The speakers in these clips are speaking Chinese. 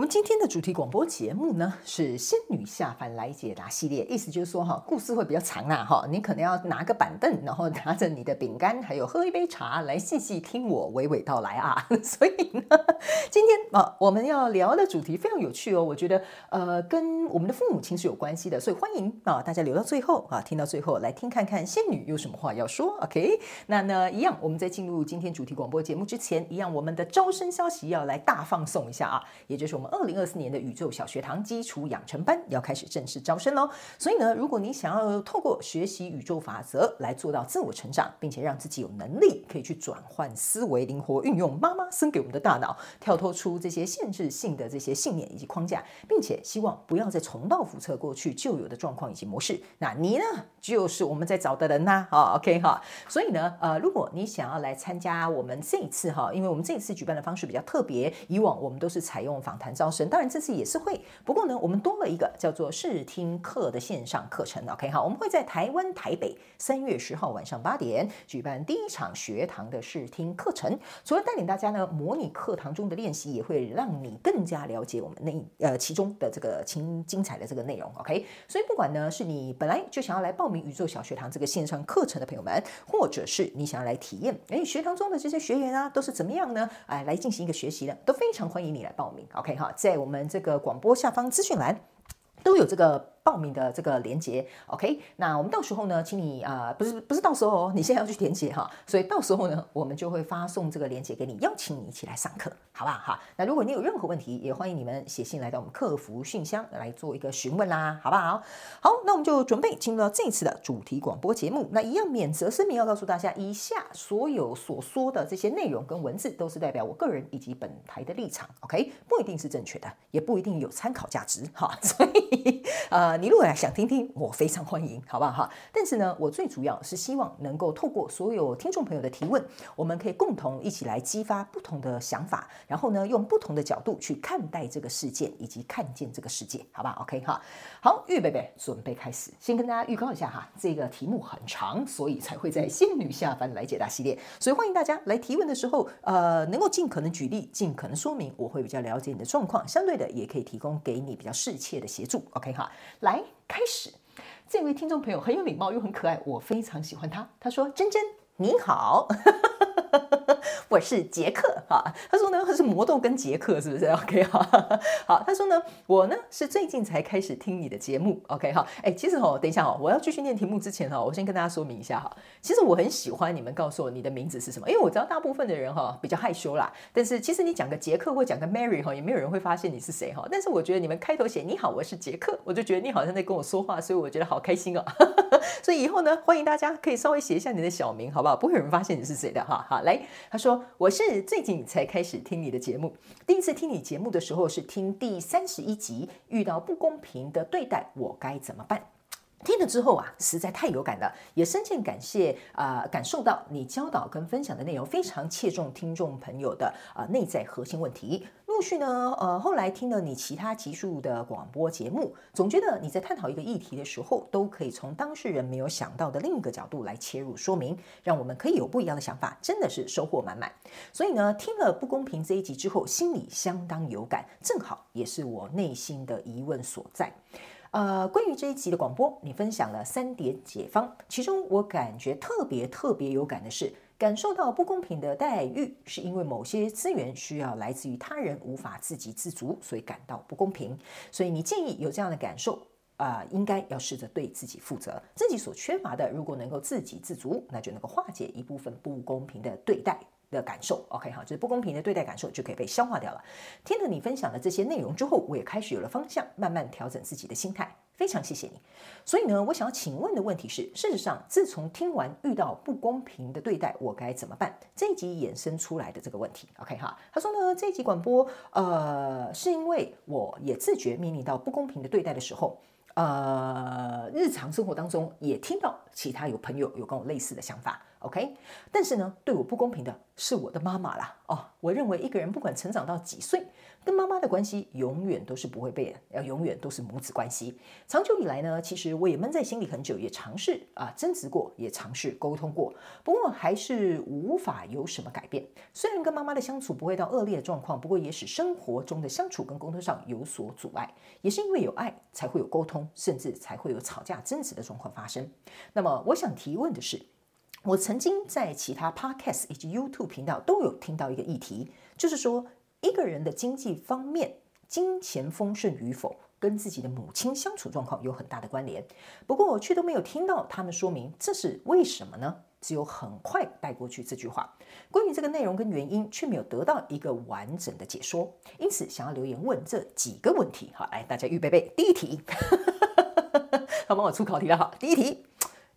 我们今天的主题广播节目呢，是仙女下凡来解答系列，意思就是说哈，故事会比较长啊哈，你可能要拿个板凳，然后拿着你的饼干，还有喝一杯茶，来细细听我娓娓道来啊。所以呢，今天啊，我们要聊的主题非常有趣哦，我觉得呃，跟我们的父母亲是有关系的，所以欢迎啊大家留到最后啊，听到最后来听看看仙女有什么话要说。OK，那呢一样，我们在进入今天主题广播节目之前，一样我们的招生消息要来大放送一下啊，也就是。我们二零二四年的宇宙小学堂基础养成班要开始正式招生喽！所以呢，如果你想要透过学习宇宙法则来做到自我成长，并且让自己有能力可以去转换思维，灵活运用妈妈生给我们的大脑，跳脱出这些限制性的这些信念以及框架，并且希望不要再重蹈覆辙过去旧有的状况以及模式。那你呢，就是我们在找的人呐！好，OK 哈。所以呢，呃，如果你想要来参加我们这一次哈，因为我们这一次举办的方式比较特别，以往我们都是采用访谈。招生当然这次也是会，不过呢，我们多了一个叫做试听课的线上课程。OK，好，我们会在台湾台北三月十号晚上八点举办第一场学堂的试听课程。除了带领大家呢模拟课堂中的练习，也会让你更加了解我们那呃其中的这个精精彩的这个内容。OK，所以不管呢是你本来就想要来报名宇宙小学堂这个线上课程的朋友们，或者是你想要来体验，哎，学堂中的这些学员啊都是怎么样呢？哎，来进行一个学习的，都非常欢迎你来报名。OK。好，在我们这个广播下方资讯栏都有这个。报名的这个连接，OK，那我们到时候呢，请你啊、不是不是到时候哦，你现在要去填写哈，所以到时候呢，我们就会发送这个连接给你，邀请你一起来上课，好不好？哈，那如果你有任何问题，也欢迎你们写信来到我们客服信箱来做一个询问啦，好不好？好，那我们就准备进入到这一次的主题广播节目。那一样免责声明要告诉大家，以下所有所说的这些内容跟文字都是代表我个人以及本台的立场，OK，不一定是正确的，也不一定有参考价值，哈，所以呃。你如果想听听，我非常欢迎，好不好哈？但是呢，我最主要是希望能够透过所有听众朋友的提问，我们可以共同一起来激发不同的想法，然后呢，用不同的角度去看待这个事件以及看见这个世界，好不好？OK 哈，好，预备备，准备开始。先跟大家预告一下哈，这个题目很长，所以才会在仙女下凡来解答系列，所以欢迎大家来提问的时候，呃，能够尽可能举例，尽可能说明，我会比较了解你的状况，相对的也可以提供给你比较适切的协助。OK 哈。来开始，这位听众朋友很有礼貌又很可爱，我非常喜欢他。他说：“珍珍，你好。” 我是杰克哈，他说呢，他是魔豆跟杰克，是不是？OK 哈，好，他说呢，我呢是最近才开始听你的节目，OK 哈，哎，其实哦，等一下哦，我要继续念题目之前哈，我先跟大家说明一下哈，其实我很喜欢你们告诉我你的名字是什么，因为我知道大部分的人哈比较害羞啦，但是其实你讲个杰克或讲个 Mary 哈，也没有人会发现你是谁哈，但是我觉得你们开头写你好，我是杰克，我就觉得你好像在跟我说话，所以我觉得好开心哦，所以以后呢，欢迎大家可以稍微写一下你的小名，好不好？不会有人发现你是谁的哈，好，来，他说。我是最近才开始听你的节目，第一次听你节目的时候是听第三十一集，遇到不公平的对待，我该怎么办？听了之后啊，实在太有感了，也深切感谢啊、感受到你教导跟分享的内容非常切中听众朋友的啊、内在核心问题。后续呢，呃，后来听了你其他集数的广播节目，总觉得你在探讨一个议题的时候，都可以从当事人没有想到的另一个角度来切入说明，让我们可以有不一样的想法，真的是收获满满。所以呢，听了不公平这一集之后，心里相当有感，正好也是我内心的疑问所在。呃，关于这一集的广播，你分享了三点解方，其中我感觉特别特别有感的是，感受到不公平的待遇，是因为某些资源需要来自于他人，无法自给自足，所以感到不公平。所以你建议有这样的感受啊，应该要试着对自己负责，自己所缺乏的，如果能够自给自足，那就能够化解一部分不公平的对待。的感受，OK 哈，就是不公平的对待感受就可以被消化掉了。听了你分享的这些内容之后，我也开始有了方向，慢慢调整自己的心态。非常谢谢你。所以呢，我想要请问的问题是：事实上，自从听完遇到不公平的对待，我该怎么办？这一集衍生出来的这个问题，OK 哈。他说呢，这一集广播，呃，是因为我也自觉面临到不公平的对待的时候。呃，日常生活当中也听到其他有朋友有跟我类似的想法。OK，但是呢，对我不公平的是我的妈妈啦。哦，我认为一个人不管成长到几岁，跟妈妈的关系永远都是不会变，要永远都是母子关系。长久以来呢，其实我也闷在心里很久，也尝试啊争执过，也尝试沟通过，不过还是无法有什么改变。虽然跟妈妈的相处不会到恶劣的状况，不过也使生活中的相处跟沟通上有所阻碍。也是因为有爱，才会有沟通，甚至才会有吵架争执的状况发生。那么，我想提问的是。我曾经在其他 podcast 以及 YouTube 频道都有听到一个议题，就是说一个人的经济方面，金钱丰盛与否，跟自己的母亲相处状况有很大的关联。不过我却都没有听到他们说明这是为什么呢？只有很快带过去这句话。关于这个内容跟原因，却没有得到一个完整的解说。因此，想要留言问这几个问题。好，来大家预备备，第一题，好，帮我出考题了哈。第一题。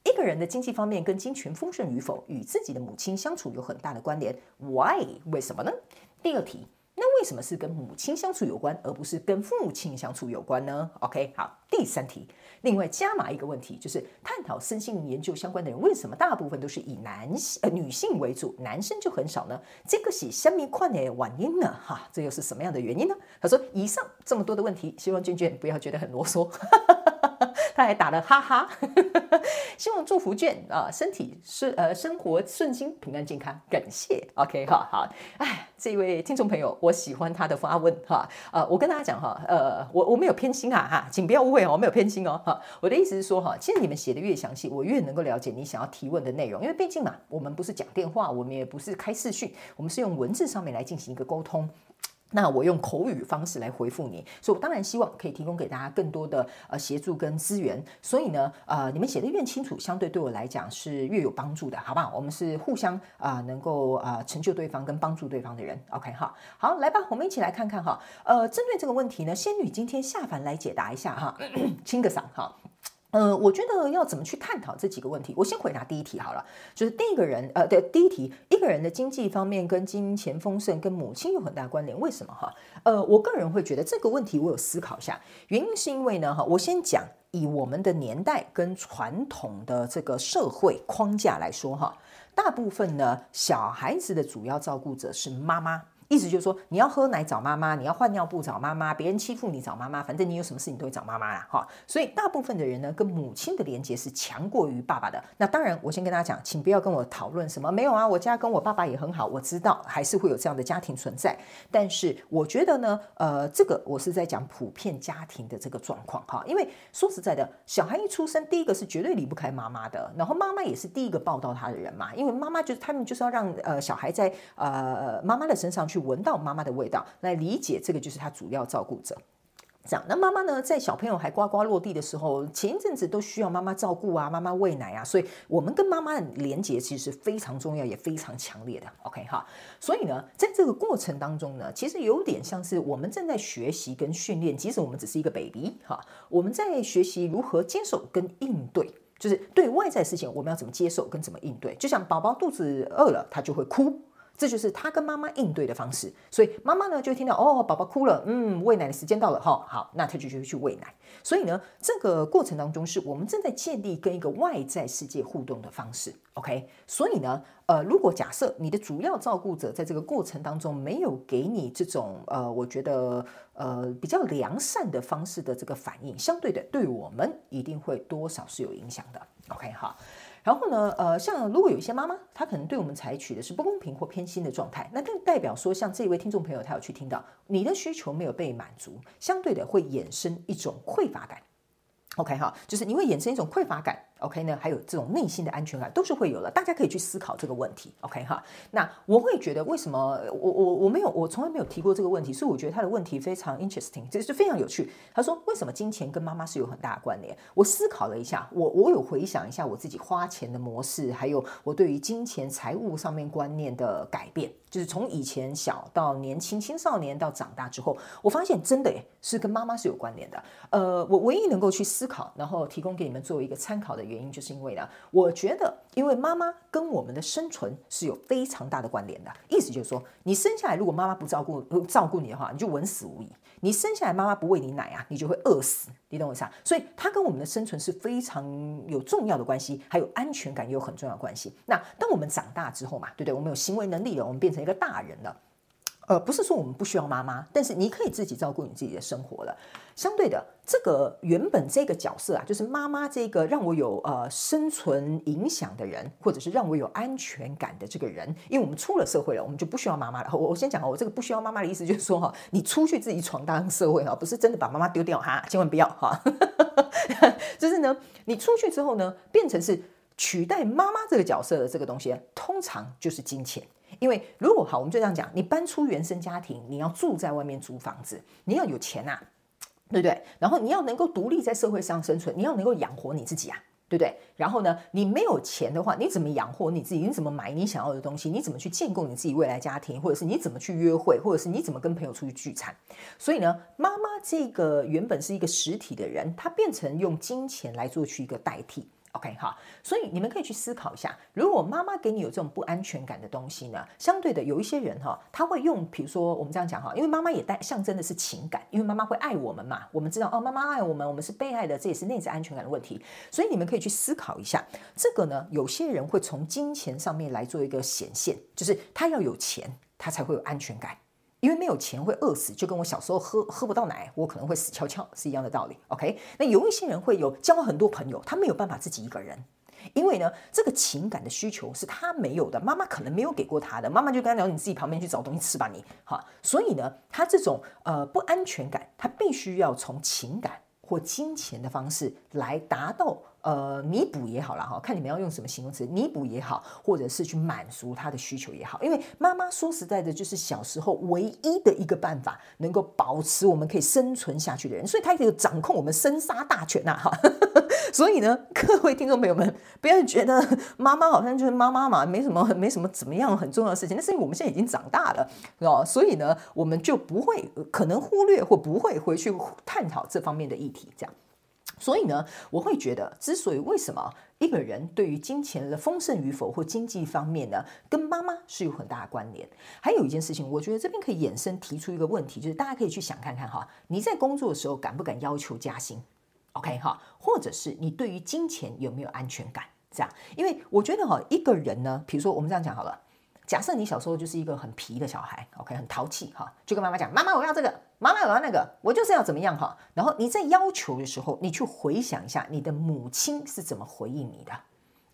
一个人的经济方面跟金钱丰盛与否，与自己的母亲相处有很大的关联。Why？为什么呢？第二题，那为什么是跟母亲相处有关，而不是跟父亲相处有关呢？OK，好。第三题，另外加码一个问题，就是探讨身心研究相关的人，为什么大部分都是以男性呃女性为主，男生就很少呢？这个是什么样的原因呢？哈，这又是什么样的原因呢？他说，以上这么多的问题，希望娟娟不要觉得很啰嗦。他还打了哈哈，希望祝福卷啊，身体顺呃生活顺心平安健康，感谢。OK 哈好，哎，这位听众朋友，我喜欢他的发问哈，呃，我跟大家讲哈，呃，我我没有偏心啊哈，请不要误会哦，我没有偏心哦哈，我的意思是说哈，其实你们写的越详细，我越能够了解你想要提问的内容，因为毕竟嘛，我们不是讲电话，我们也不是开视讯，我们是用文字上面来进行一个沟通。那我用口语方式来回复你，所以我当然希望可以提供给大家更多的呃协助跟资源。所以呢，呃，你们写得越清楚，相对对我来讲是越有帮助的，好不好？我们是互相啊、能够啊、成就对方跟帮助对方的人。OK，好，好，来吧，我们一起来看看哈。呃，针对这个问题呢，仙女今天下凡来解答一下哈，清个嗓哈。呃，我觉得要怎么去探讨这几个问题？我先回答第一题好了，就是第一个人，呃，对，第一题，一个人的经济方面跟金钱丰盛跟母亲有很大关联，为什么哈？呃，我个人会觉得这个问题我有思考一下，原因是因为呢，哈，我先讲以我们的年代跟传统的这个社会框架来说哈，大部分呢，小孩子的主要照顾者是妈妈。意思就是说，你要喝奶找妈妈，你要换尿布找妈妈，别人欺负你找妈妈，反正你有什么事情都会找妈妈啦，哈。所以大部分的人呢，跟母亲的连结是强过于爸爸的。那当然，我先跟大家讲，请不要跟我讨论什么没有啊，我家跟我爸爸也很好，我知道还是会有这样的家庭存在。但是我觉得呢，呃，这个我是在讲普遍家庭的这个状况哈。因为说实在的，小孩一出生，第一个是绝对离不开妈妈的，然后妈妈也是第一个抱到他的人嘛，因为妈妈就是他们就是要让呃小孩在呃妈妈的身上去。闻到妈妈的味道，来理解这个就是他主要照顾者。这样，那妈妈呢，在小朋友还呱呱落地的时候，前一阵子都需要妈妈照顾啊，妈妈喂奶啊，所以我们跟妈妈的连结其实是非常重要，也非常强烈的。OK 哈，所以呢，在这个过程当中呢，其实有点像是我们正在学习跟训练，即使我们只是一个 baby 哈，我们在学习如何接受跟应对，就是对外在事情我们要怎么接受跟怎么应对。就像宝宝肚子饿了，他就会哭。这就是他跟妈妈应对的方式，所以妈妈呢就听到哦，宝宝哭了，嗯，喂奶的时间到了，哈，好，那他就就去喂奶。所以呢，这个过程当中是我们正在建立跟一个外在世界互动的方式，OK？所以呢，呃，如果假设你的主要照顾者在这个过程当中没有给你这种呃，我觉得呃比较良善的方式的这个反应，相对的，对我们一定会多少是有影响的，OK？好。然后呢，呃，像如果有一些妈妈，她可能对我们采取的是不公平或偏心的状态，那更代表说，像这位听众朋友，他有去听到你的需求没有被满足，相对的会衍生一种匮乏感。OK 哈，就是你会衍生一种匮乏感。OK 呢，还有这种内心的安全感都是会有的，大家可以去思考这个问题。OK 哈，那我会觉得为什么我我我没有我从来没有提过这个问题，所以我觉得他的问题非常 interesting，这是非常有趣。他说为什么金钱跟妈妈是有很大的关联？我思考了一下，我我有回想一下我自己花钱的模式，还有我对于金钱财务上面观念的改变，就是从以前小到年轻青少年到长大之后，我发现真的诶是跟妈妈是有关联的。呃，我唯一能够去思考，然后提供给你们作为一个参考的。原因，就是因为呢，我觉得，因为妈妈跟我们的生存是有非常大的关联的。意思就是说，你生下来如果妈妈不照顾照顾你的话，你就稳死无疑；你生下来妈妈不喂你奶啊，你就会饿死。你懂我意思啊？所以它跟我们的生存是非常有重要的关系，还有安全感也有很重要关系。那当我们长大之后嘛，对不对？我们有行为能力了，我们变成一个大人了。呃，不是说我们不需要妈妈，但是你可以自己照顾你自己的生活了。相对的，这个原本这个角色啊，就是妈妈这个让我有呃生存影响的人，或者是让我有安全感的这个人，因为我们出了社会了，我们就不需要妈妈了。我我先讲啊，我这个不需要妈妈的意思就是说哈，你出去自己闯荡社会哈，不是真的把妈妈丢掉哈，千万不要哈。就是呢，你出去之后呢，变成是取代妈妈这个角色的这个东西，通常就是金钱。因为如果好，我们就这样讲，你搬出原生家庭，你要住在外面租房子，你要有钱啊，对不对？然后你要能够独立在社会上生存，你要能够养活你自己啊，对不对？然后呢，你没有钱的话，你怎么养活你自己？你怎么买你想要的东西？你怎么去建构你自己未来家庭？或者是你怎么去约会？或者是你怎么跟朋友出去聚餐？所以呢，妈妈这个原本是一个实体的人，她变成用金钱来做去一个代替。OK，好，所以你们可以去思考一下，如果妈妈给你有这种不安全感的东西呢，相对的有一些人哈，他会用，比如说我们这样讲哈，因为妈妈也带象征的是情感，因为妈妈会爱我们嘛，我们知道哦，妈妈爱我们，我们是被爱的，这也是内在安全感的问题。所以你们可以去思考一下，这个呢，有些人会从金钱上面来做一个显现，就是他要有钱，他才会有安全感。因为没有钱会饿死，就跟我小时候喝喝不到奶，我可能会死翘翘是一样的道理。OK，那有一些人会有交很多朋友，他没有办法自己一个人，因为呢，这个情感的需求是他没有的，妈妈可能没有给过他的，妈妈就跟他讲，你自己旁边去找东西吃吧，你哈。所以呢，他这种呃不安全感，他必须要从情感或金钱的方式来达到。呃，弥补也好了哈，看你们要用什么形容词，弥补也好，或者是去满足他的需求也好。因为妈妈说实在的，就是小时候唯一的一个办法，能够保持我们可以生存下去的人，所以他可以掌控我们生杀大权呐哈。所以呢，各位听众朋友们，不要觉得妈妈好像就是妈妈嘛，没什么没什么怎么样很重要的事情。那是因为我们现在已经长大了，哦，所以呢，我们就不会可能忽略或不会回去探讨这方面的议题，这样。所以呢，我会觉得，之所以为什么一个人对于金钱的丰盛与否或经济方面呢，跟妈妈是有很大的关联。还有一件事情，我觉得这边可以衍生提出一个问题，就是大家可以去想看看哈，你在工作的时候敢不敢要求加薪？OK 哈，或者是你对于金钱有没有安全感？这样，因为我觉得哈，一个人呢，比如说我们这样讲好了。假设你小时候就是一个很皮的小孩，OK，很淘气哈，就跟妈妈讲：“妈妈，我要这个，妈妈，我要那个，我就是要怎么样哈。”然后你在要求的时候，你去回想一下你的母亲是怎么回应你的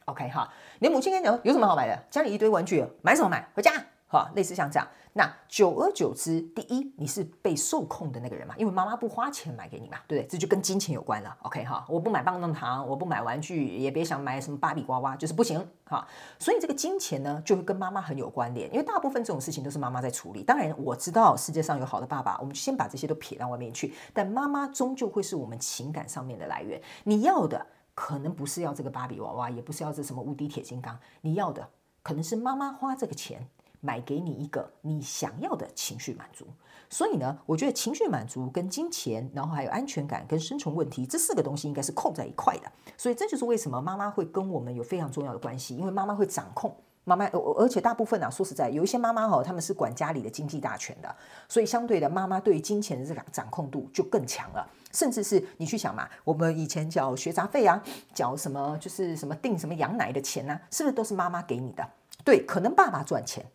，OK 哈？你的母亲跟你讲有什么好买的？家里一堆玩具，买什么买？回家哈，类似像这样。那久而久之，第一，你是被受控的那个人嘛，因为妈妈不花钱买给你嘛，对不对？这就跟金钱有关了。OK 哈，我不买棒棒糖，我不买玩具，也别想买什么芭比娃娃，就是不行哈。所以这个金钱呢，就会跟妈妈很有关联，因为大部分这种事情都是妈妈在处理。当然，我知道世界上有好的爸爸，我们就先把这些都撇到外面去。但妈妈终究会是我们情感上面的来源。你要的可能不是要这个芭比娃娃，也不是要这什么无敌铁金刚，你要的可能是妈妈花这个钱。买给你一个你想要的情绪满足，所以呢，我觉得情绪满足跟金钱，然后还有安全感跟生存问题这四个东西应该是扣在一块的。所以这就是为什么妈妈会跟我们有非常重要的关系，因为妈妈会掌控妈妈，而且大部分啊，说实在，有一些妈妈哈，他们是管家里的经济大权的，所以相对的，妈妈对于金钱的这个掌控度就更强了。甚至是你去想嘛，我们以前缴学杂费啊，缴什么就是什么订什么羊奶的钱啊，是不是都是妈妈给你的？对，可能爸爸赚钱。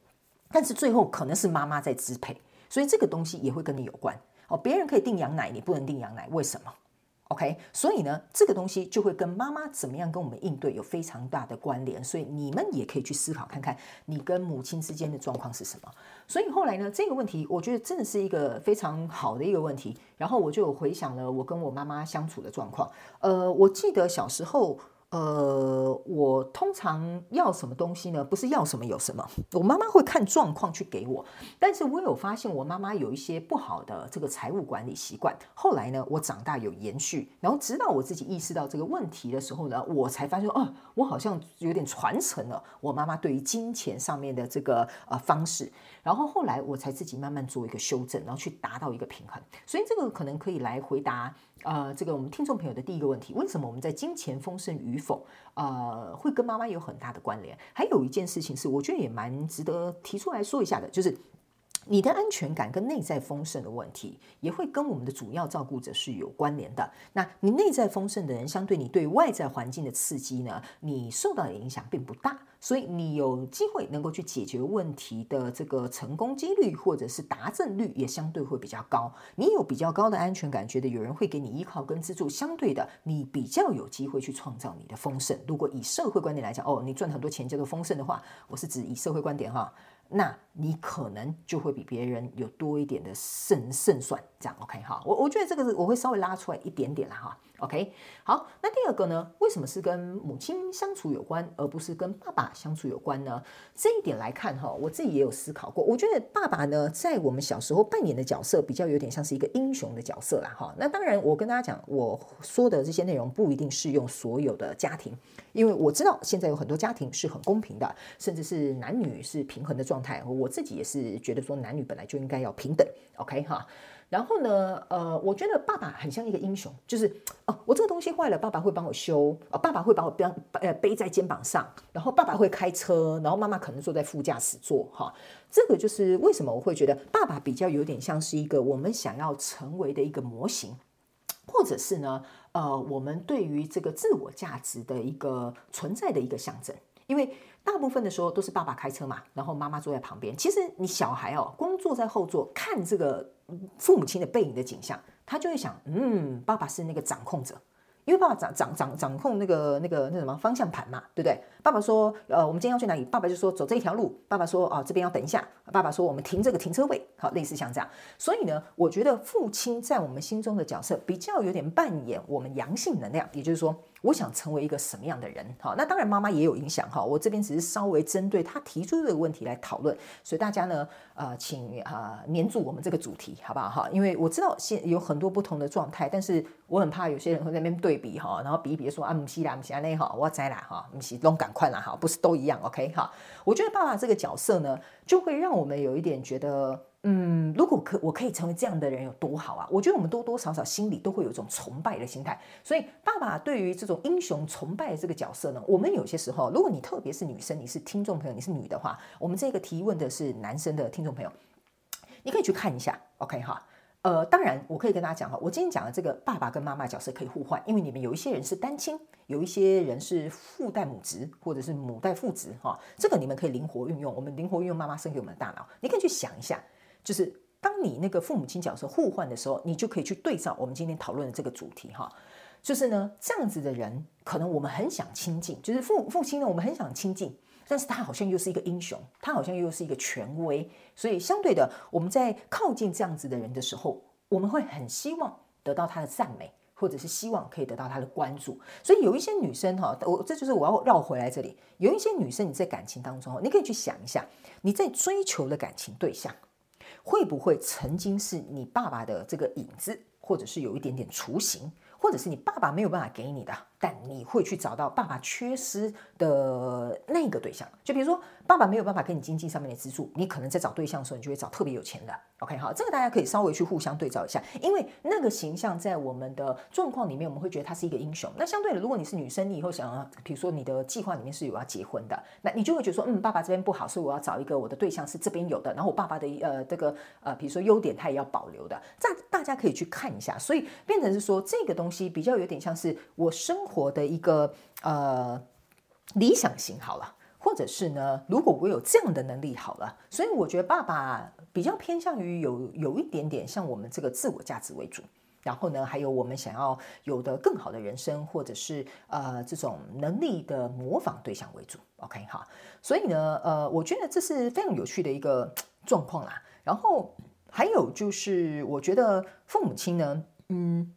但是最后可能是妈妈在支配，所以这个东西也会跟你有关哦。别人可以订羊奶，你不能订羊奶，为什么？OK，所以呢，这个东西就会跟妈妈怎么样跟我们应对有非常大的关联。所以你们也可以去思考看看，你跟母亲之间的状况是什么。所以后来呢，这个问题我觉得真的是一个非常好的一个问题。然后我就回想了我跟我妈妈相处的状况。呃，我记得小时候。呃，我通常要什么东西呢？不是要什么有什么，我妈妈会看状况去给我。但是我有发现我妈妈有一些不好的这个财务管理习惯。后来呢，我长大有延续，然后直到我自己意识到这个问题的时候呢，我才发现哦，我好像有点传承了我妈妈对于金钱上面的这个呃方式。然后后来我才自己慢慢做一个修正，然后去达到一个平衡。所以这个可能可以来回答呃这个我们听众朋友的第一个问题：为什么我们在金钱丰盛与否，呃，会跟妈妈有很大的关联。还有一件事情是，我觉得也蛮值得提出来说一下的，就是。你的安全感跟内在丰盛的问题，也会跟我们的主要照顾者是有关联的。那你内在丰盛的人，相对你对外在环境的刺激呢，你受到的影响并不大，所以你有机会能够去解决问题的这个成功几率或者是达阵率也相对会比较高。你有比较高的安全感，觉得有人会给你依靠跟资助，相对的，你比较有机会去创造你的丰盛。如果以社会观点来讲，哦，你赚很多钱叫做丰盛的话，我是指以社会观点哈。那你可能就会比别人有多一点的胜胜算，这样 OK 哈？我我觉得这个是我会稍微拉出来一点点啦哈。OK，好，那第二个呢？为什么是跟母亲相处有关，而不是跟爸爸相处有关呢？这一点来看哈，我自己也有思考过。我觉得爸爸呢，在我们小时候扮演的角色，比较有点像是一个英雄的角色啦哈。那当然，我跟大家讲，我说的这些内容不一定适用所有的家庭，因为我知道现在有很多家庭是很公平的，甚至是男女是平衡的状态。我自己也是觉得说，男女本来就应该要平等。OK 哈。然后呢，呃，我觉得爸爸很像一个英雄，就是哦，我这个东西坏了，爸爸会帮我修，哦，爸爸会把我背呃背在肩膀上，然后爸爸会开车，然后妈妈可能坐在副驾驶座，哈，这个就是为什么我会觉得爸爸比较有点像是一个我们想要成为的一个模型，或者是呢，呃，我们对于这个自我价值的一个存在的一个象征，因为。大部分的时候都是爸爸开车嘛，然后妈妈坐在旁边。其实你小孩哦，光坐在后座看这个父母亲的背影的景象，他就会想，嗯，爸爸是那个掌控者。因为爸爸掌掌掌掌控那个那个那什么方向盘嘛，对不对？爸爸说，呃，我们今天要去哪里？爸爸就说走这一条路。爸爸说，啊，这边要等一下。爸爸说，我们停这个停车位。好，类似像这样。所以呢，我觉得父亲在我们心中的角色比较有点扮演我们阳性能量，也就是说，我想成为一个什么样的人？好，那当然妈妈也有影响哈。我这边只是稍微针对他提出的问题来讨论，所以大家呢，呃，请啊黏住我们这个主题，好不好哈？因为我知道现有很多不同的状态，但是我很怕有些人会在那边对比哈，然后比一比说啊，不是啦，不是那哈，我栽啦哈，不是拢赶快啦哈，不是都一样？OK 哈？我觉得爸爸这个角色呢，就会让我们有一点觉得。嗯，如果可我可以成为这样的人有多好啊？我觉得我们多多少少心里都会有一种崇拜的心态。所以，爸爸对于这种英雄崇拜的这个角色呢，我们有些时候，如果你特别是女生，你是听众朋友，你是女的话，我们这个提问的是男生的听众朋友，你可以去看一下，OK 哈？呃，当然，我可以跟大家讲哈，我今天讲的这个爸爸跟妈妈角色可以互换，因为你们有一些人是单亲，有一些人是父代母职，或者是母代父职哈，这个你们可以灵活运用。我们灵活运用妈妈生给我们的大脑，你可以去想一下。就是当你那个父母亲角色互换的时候，你就可以去对照我们今天讨论的这个主题哈。就是呢，这样子的人，可能我们很想亲近，就是父父亲呢，我们很想亲近，但是他好像又是一个英雄，他好像又是一个权威，所以相对的，我们在靠近这样子的人的时候，我们会很希望得到他的赞美，或者是希望可以得到他的关注。所以有一些女生哈，我这就是我要绕回来这里，有一些女生你在感情当中，你可以去想一下，你在追求的感情对象。会不会曾经是你爸爸的这个影子，或者是有一点点雏形，或者是你爸爸没有办法给你的？但你会去找到爸爸缺失的那个对象，就比如说爸爸没有办法给你经济上面的资助，你可能在找对象的时候，你就会找特别有钱的。OK，好，这个大家可以稍微去互相对照一下，因为那个形象在我们的状况里面，我们会觉得他是一个英雄。那相对的，如果你是女生，你以后想要，比如说你的计划里面是有要结婚的，那你就会觉得说，嗯，爸爸这边不好，所以我要找一个我的对象是这边有的，然后我爸爸的呃这个呃，比如说优点他也要保留的，这样大家可以去看一下。所以变成是说，这个东西比较有点像是我生活活的一个。呃，理想型好了，或者是呢，如果我有这样的能力好了，所以我觉得爸爸比较偏向于有有一点点像我们这个自我价值为主，然后呢，还有我们想要有的更好的人生，或者是呃这种能力的模仿对象为主。OK 哈，所以呢，呃，我觉得这是非常有趣的一个状况啦。然后还有就是，我觉得父母亲呢，嗯。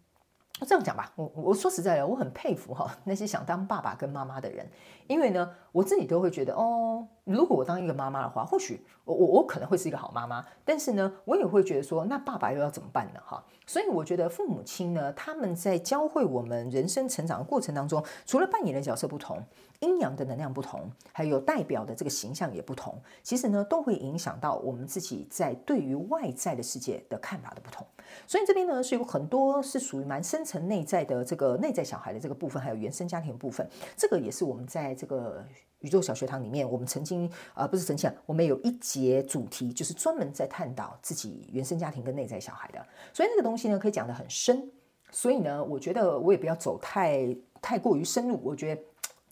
这样讲吧，我我说实在的，我很佩服哈那些想当爸爸跟妈妈的人，因为呢，我自己都会觉得哦，如果我当一个妈妈的话，或许我我我可能会是一个好妈妈，但是呢，我也会觉得说，那爸爸又要怎么办呢？哈，所以我觉得父母亲呢，他们在教会我们人生成长的过程当中，除了扮演的角色不同，阴阳的能量不同，还有代表的这个形象也不同，其实呢，都会影响到我们自己在对于外在的世界的看法的不同。所以这边呢，是有很多是属于蛮深层内在的这个内在小孩的这个部分，还有原生家庭的部分，这个也是我们在这个。宇宙小学堂里面，我们曾经啊、呃，不是曾经，我们有一节主题就是专门在探讨自己原生家庭跟内在小孩的，所以那个东西呢，可以讲得很深。所以呢，我觉得我也不要走太太过于深入，我觉得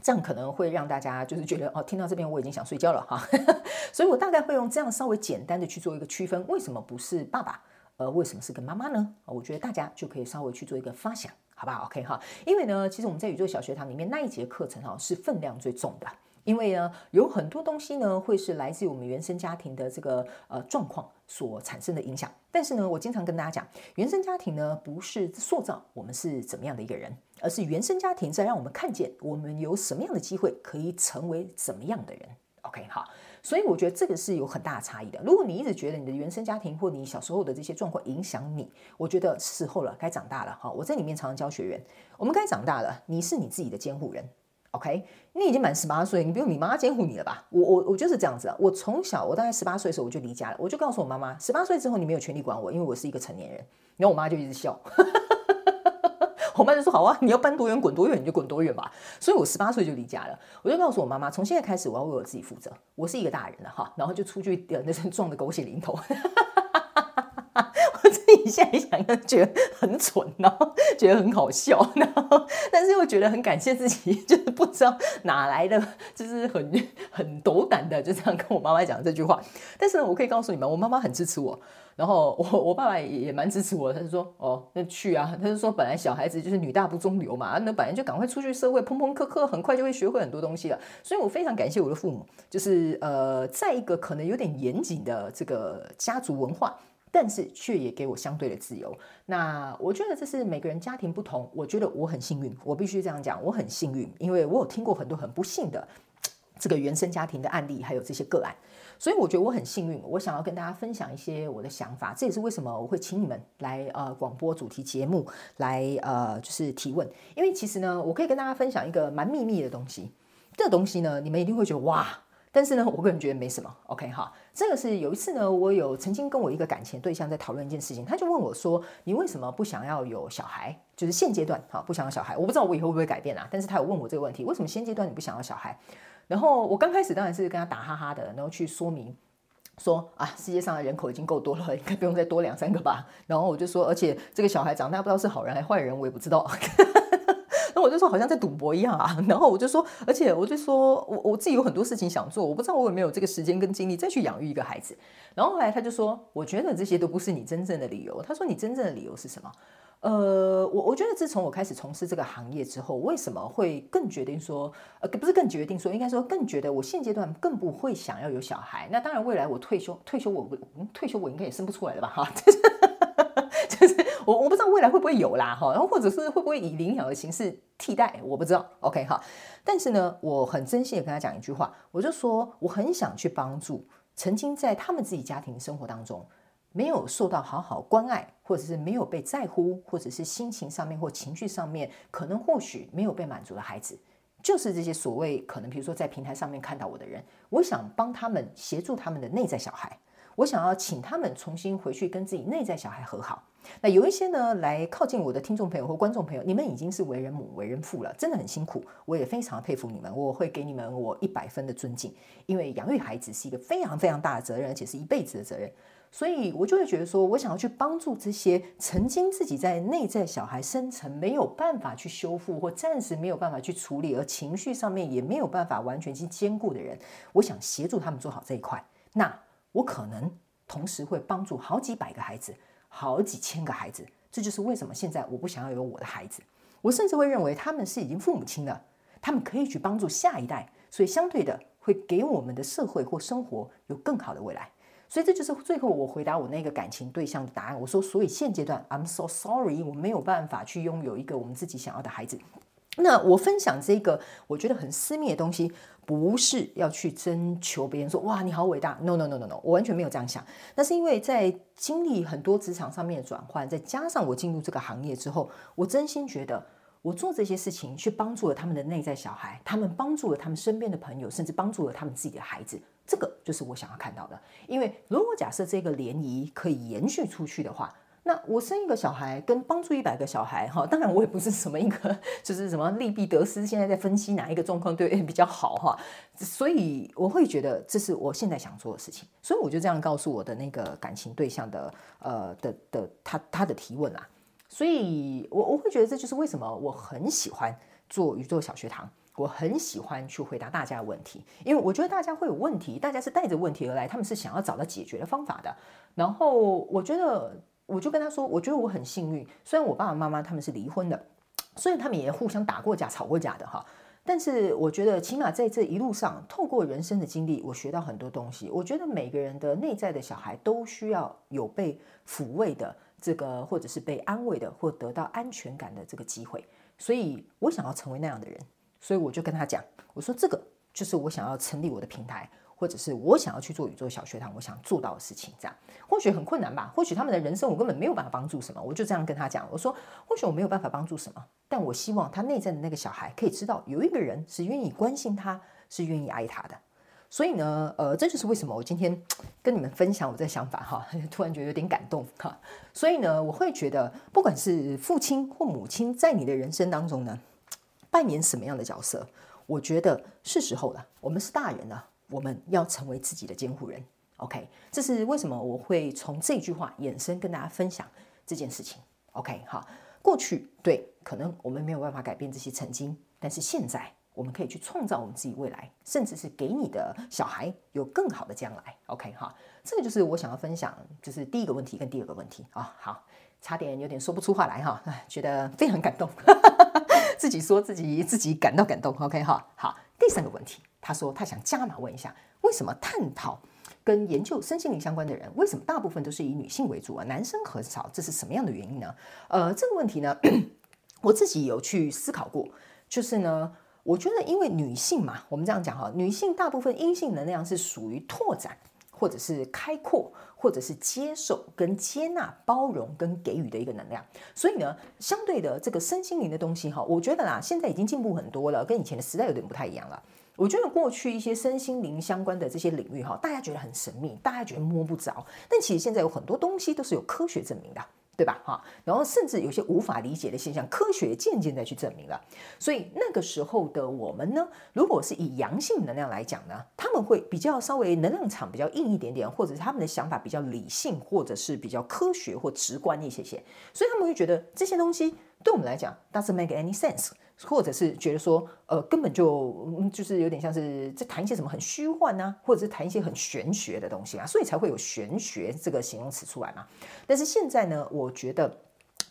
这样可能会让大家就是觉得哦，听到这边我已经想睡觉了哈。所以我大概会用这样稍微简单的去做一个区分，为什么不是爸爸，而，为什么是跟妈妈呢？我觉得大家就可以稍微去做一个发想，好不好？OK 哈，因为呢，其实我们在宇宙小学堂里面那一节课程哈，是分量最重的。因为呢，有很多东西呢，会是来自于我们原生家庭的这个呃状况所产生的影响。但是呢，我经常跟大家讲，原生家庭呢，不是塑造我们是怎么样的一个人，而是原生家庭在让我们看见我们有什么样的机会可以成为怎么样的人。OK，好，所以我觉得这个是有很大的差异的。如果你一直觉得你的原生家庭或你小时候的这些状况影响你，我觉得时候了，该长大了。哈，我在里面常常教学员，我们该长大了，你是你自己的监护人。OK，你已经满十八岁，你不用你妈监护你了吧？我我我就是这样子啊。我从小，我大概十八岁的时候我就离家了，我就告诉我妈妈，十八岁之后你没有权利管我，因为我是一个成年人。然后我妈就一直笑，我妈就说：“好啊，你要搬多远滚多远，你就滚多远吧。”所以，我十八岁就离家了。我就告诉我妈妈，从现在开始我要为我自己负责，我是一个大人了哈。然后就出去呃那阵撞的狗血淋头。你 现在想想觉得很蠢，然后觉得很好笑，然后但是又觉得很感谢自己，就是不知道哪来的，就是很很斗胆的就这样跟我妈妈讲这句话。但是呢，我可以告诉你们，我妈妈很支持我，然后我我爸爸也也蛮支持我。他就说：“哦，那去啊。”他就说：“本来小孩子就是女大不中留嘛，那本来就赶快出去社会，碰碰磕磕，很快就会学会很多东西了。”所以，我非常感谢我的父母，就是呃，在一个可能有点严谨的这个家族文化。但是却也给我相对的自由。那我觉得这是每个人家庭不同。我觉得我很幸运，我必须这样讲，我很幸运，因为我有听过很多很不幸的这个原生家庭的案例，还有这些个案。所以我觉得我很幸运。我想要跟大家分享一些我的想法，这也是为什么我会请你们来呃广播主题节目来呃就是提问。因为其实呢，我可以跟大家分享一个蛮秘密的东西。这东西呢，你们一定会觉得哇。但是呢，我个人觉得没什么。OK 哈，这个是有一次呢，我有曾经跟我一个感情对象在讨论一件事情，他就问我说：“你为什么不想要有小孩？就是现阶段哈，不想要小孩。我不知道我以后会不会改变啊。但是他有问我这个问题，为什么现阶段你不想要小孩？然后我刚开始当然是跟他打哈哈的，然后去说明说啊，世界上的人口已经够多了，应该不用再多两三个吧。然后我就说，而且这个小孩长大不知道是好人还是坏人，我也不知道。”那我就说好像在赌博一样啊，然后我就说，而且我就说我我自己有很多事情想做，我不知道我有没有这个时间跟精力再去养育一个孩子。然后后来他就说，我觉得这些都不是你真正的理由。他说你真正的理由是什么？呃，我我觉得自从我开始从事这个行业之后，为什么会更决定说，呃，不是更决定说，应该说更觉得我现阶段更不会想要有小孩。那当然，未来我退休退休我退休我应该也生不出来了吧？哈。我我不知道未来会不会有啦哈，然后或者是会不会以领养的形式替代，我不知道。OK 哈，但是呢，我很真心的跟他讲一句话，我就说我很想去帮助曾经在他们自己家庭生活当中没有受到好好关爱，或者是没有被在乎，或者是心情上面或情绪上面可能或许没有被满足的孩子，就是这些所谓可能比如说在平台上面看到我的人，我想帮他们协助他们的内在小孩。我想要请他们重新回去跟自己内在小孩和好。那有一些呢，来靠近我的听众朋友或观众朋友，你们已经是为人母、为人父了，真的很辛苦。我也非常佩服你们，我会给你们我一百分的尊敬，因为养育孩子是一个非常非常大的责任，而且是一辈子的责任。所以我就会觉得说，我想要去帮助这些曾经自己在内在小孩深层没有办法去修复，或暂时没有办法去处理，而情绪上面也没有办法完全去兼顾的人，我想协助他们做好这一块。那。我可能同时会帮助好几百个孩子，好几千个孩子，这就是为什么现在我不想要有我的孩子。我甚至会认为他们是已经父母亲了，他们可以去帮助下一代，所以相对的会给我们的社会或生活有更好的未来。所以这就是最后我回答我那个感情对象的答案。我说，所以现阶段，I'm so sorry，我没有办法去拥有一个我们自己想要的孩子。那我分享这个我觉得很私密的东西，不是要去征求别人说哇你好伟大，no no no no no，我完全没有这样想。那是因为在经历很多职场上面的转换，再加上我进入这个行业之后，我真心觉得我做这些事情，去帮助了他们的内在小孩，他们帮助了他们身边的朋友，甚至帮助了他们自己的孩子。这个就是我想要看到的。因为如果假设这个涟漪可以延续出去的话，那我生一个小孩跟帮助一百个小孩，哈，当然我也不是什么一个，就是什么利弊得失，现在在分析哪一个状况对比较好，哈，所以我会觉得这是我现在想做的事情，所以我就这样告诉我的那个感情对象的，呃的的他他的提问啦，所以我我会觉得这就是为什么我很喜欢做宇宙小学堂，我很喜欢去回答大家的问题，因为我觉得大家会有问题，大家是带着问题而来，他们是想要找到解决的方法的，然后我觉得。我就跟他说，我觉得我很幸运，虽然我爸爸妈妈他们是离婚的，虽然他们也互相打过架、吵过架的哈，但是我觉得起码在这一路上，透过人生的经历，我学到很多东西。我觉得每个人的内在的小孩都需要有被抚慰的这个，或者是被安慰的，或得到安全感的这个机会。所以我想要成为那样的人，所以我就跟他讲，我说这个就是我想要成立我的平台。或者是我想要去做宇宙小学堂，我想做到的事情，这样或许很困难吧？或许他们的人生我根本没有办法帮助什么，我就这样跟他讲，我说或许我没有办法帮助什么，但我希望他内在的那个小孩可以知道，有一个人是愿意关心他，是愿意爱他的。所以呢，呃，这就是为什么我今天 跟你们分享我这想法哈，突然觉得有点感动哈。所以呢，我会觉得，不管是父亲或母亲，在你的人生当中呢，扮演什么样的角色，我觉得是时候了。我们是大人了。我们要成为自己的监护人，OK？这是为什么我会从这句话衍生跟大家分享这件事情，OK？好，过去对，可能我们没有办法改变这些曾经，但是现在我们可以去创造我们自己未来，甚至是给你的小孩有更好的将来，OK？哈，这个就是我想要分享，就是第一个问题跟第二个问题啊。好，差点有点说不出话来哈，觉得非常感动，自己说自己自己感到感动，OK？哈，好，第三个问题。他说：“他想加码问一下，为什么探讨跟研究身心灵相关的人，为什么大部分都是以女性为主啊？男生很少，这是什么样的原因呢？呃，这个问题呢，我自己有去思考过。就是呢，我觉得因为女性嘛，我们这样讲哈，女性大部分阴性能量是属于拓展，或者是开阔，或者是接受跟接纳、包容跟给予的一个能量。所以呢，相对的这个身心灵的东西哈，我觉得啦，现在已经进步很多了，跟以前的时代有点不太一样了。”我觉得过去一些身心灵相关的这些领域哈，大家觉得很神秘，大家觉得摸不着。但其实现在有很多东西都是有科学证明的，对吧？哈，然后甚至有些无法理解的现象，科学渐渐在去证明了。所以那个时候的我们呢，如果是以阳性能量来讲呢，他们会比较稍微能量场比较硬一点点，或者是他们的想法比较理性，或者是比较科学或直观一些些。所以他们会觉得这些东西对我们来讲 doesn't make any sense。或者是觉得说，呃，根本就就是有点像是在谈一些什么很虚幻啊，或者是谈一些很玄学的东西啊，所以才会有玄学这个形容词出来嘛。但是现在呢，我觉得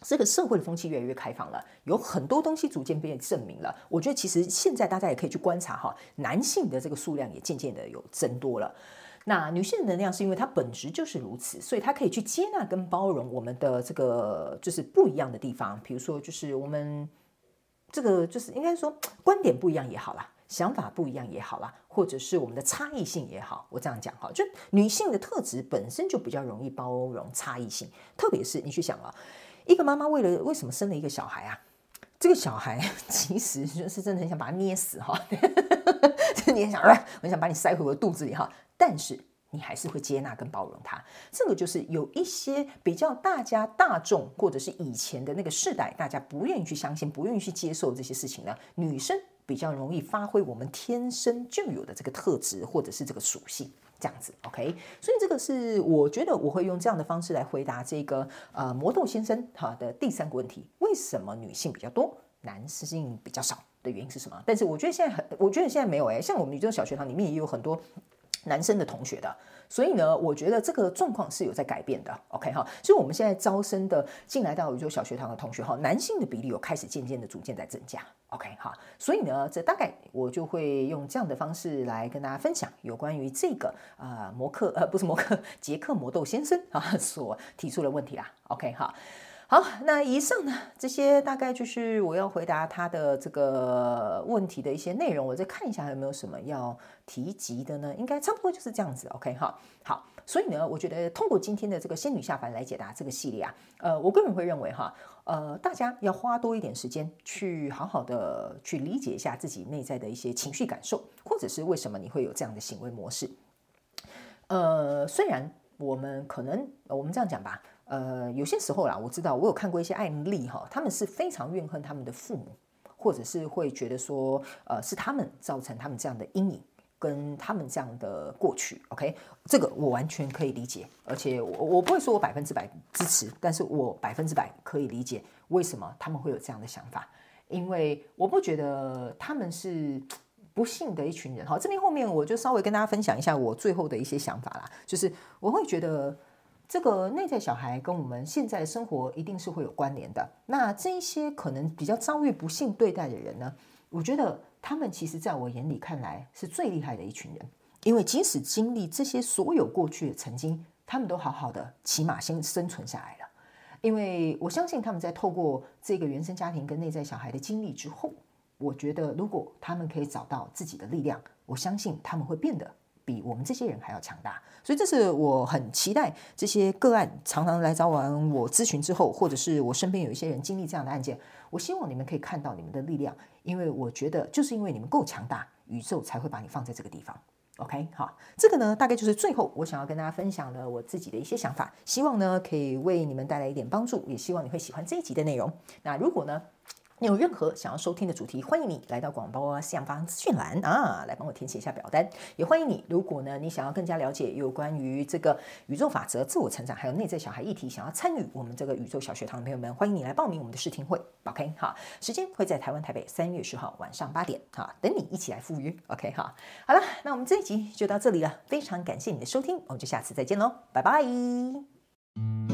这个社会的风气越来越开放了，有很多东西逐渐被证明了。我觉得其实现在大家也可以去观察哈，男性的这个数量也渐渐的有增多了。那女性的能量是因为它本质就是如此，所以它可以去接纳跟包容我们的这个就是不一样的地方，比如说就是我们。这个就是应该说观点不一样也好啦，想法不一样也好啦，或者是我们的差异性也好，我这样讲哈，就女性的特质本身就比较容易包容差异性，特别是你去想啊，一个妈妈为了为什么生了一个小孩啊？这个小孩 其实就是真的很想把他捏死哈，你也想，我想把你塞回我的肚子里哈，但是。你还是会接纳跟包容他，这个就是有一些比较大家大众或者是以前的那个世代，大家不愿意去相信、不愿意去接受这些事情呢。女生比较容易发挥我们天生就有的这个特质或者是这个属性，这样子，OK。所以这个是我觉得我会用这样的方式来回答这个呃魔豆先生哈的第三个问题：为什么女性比较多，男性比较少的原因是什么？但是我觉得现在很，我觉得现在没有哎，像我们宇宙小学堂里面也有很多。男生的同学的，所以呢，我觉得这个状况是有在改变的。OK 哈，所以我们现在招生的进来到宇宙小学堂的同学哈，男性的比例有开始渐渐的逐渐在增加。OK 哈，所以呢，这大概我就会用这样的方式来跟大家分享有关于这个啊、呃、摩克呃不是摩克杰克魔豆先生啊所提出的问题啦。OK 哈。好，那以上呢，这些大概就是我要回答他的这个问题的一些内容。我再看一下有没有什么要提及的呢？应该差不多就是这样子。OK，哈，好。所以呢，我觉得通过今天的这个仙女下凡来解答这个系列啊，呃，我个人会认为哈，呃，大家要花多一点时间去好好的去理解一下自己内在的一些情绪感受，或者是为什么你会有这样的行为模式。呃，虽然我们可能我们这样讲吧，呃，有些时候啦，我知道我有看过一些案例哈，他们是非常怨恨他们的父母，或者是会觉得说，呃，是他们造成他们这样的阴影。跟他们这样的过去，OK，这个我完全可以理解，而且我我不会说我百分之百支持，但是我百分之百可以理解为什么他们会有这样的想法，因为我不觉得他们是不幸的一群人。好，这边后面我就稍微跟大家分享一下我最后的一些想法啦，就是我会觉得这个内在小孩跟我们现在的生活一定是会有关联的。那这一些可能比较遭遇不幸对待的人呢，我觉得。他们其实在我眼里看来是最厉害的一群人，因为即使经历这些所有过去的曾经，他们都好好的，起码先生存下来了。因为我相信他们在透过这个原生家庭跟内在小孩的经历之后，我觉得如果他们可以找到自己的力量，我相信他们会变得比我们这些人还要强大。所以这是我很期待这些个案常常来找完我咨询之后，或者是我身边有一些人经历这样的案件。我希望你们可以看到你们的力量，因为我觉得就是因为你们够强大，宇宙才会把你放在这个地方。OK，好，这个呢，大概就是最后我想要跟大家分享的我自己的一些想法，希望呢可以为你们带来一点帮助，也希望你会喜欢这一集的内容。那如果呢，有任何想要收听的主题，欢迎你来到广播下方资讯栏啊，来帮我填写一下表单。也欢迎你，如果呢你想要更加了解有关于这个宇宙法则、自我成长，还有内在小孩议题，想要参与我们这个宇宙小学堂的朋友们，欢迎你来报名我们的试听会。OK，好，时间会在台湾台北三月十号晚上八点，哈，等你一起来赴约。OK，好，好了，那我们这一集就到这里了，非常感谢你的收听，我们就下次再见喽，拜拜。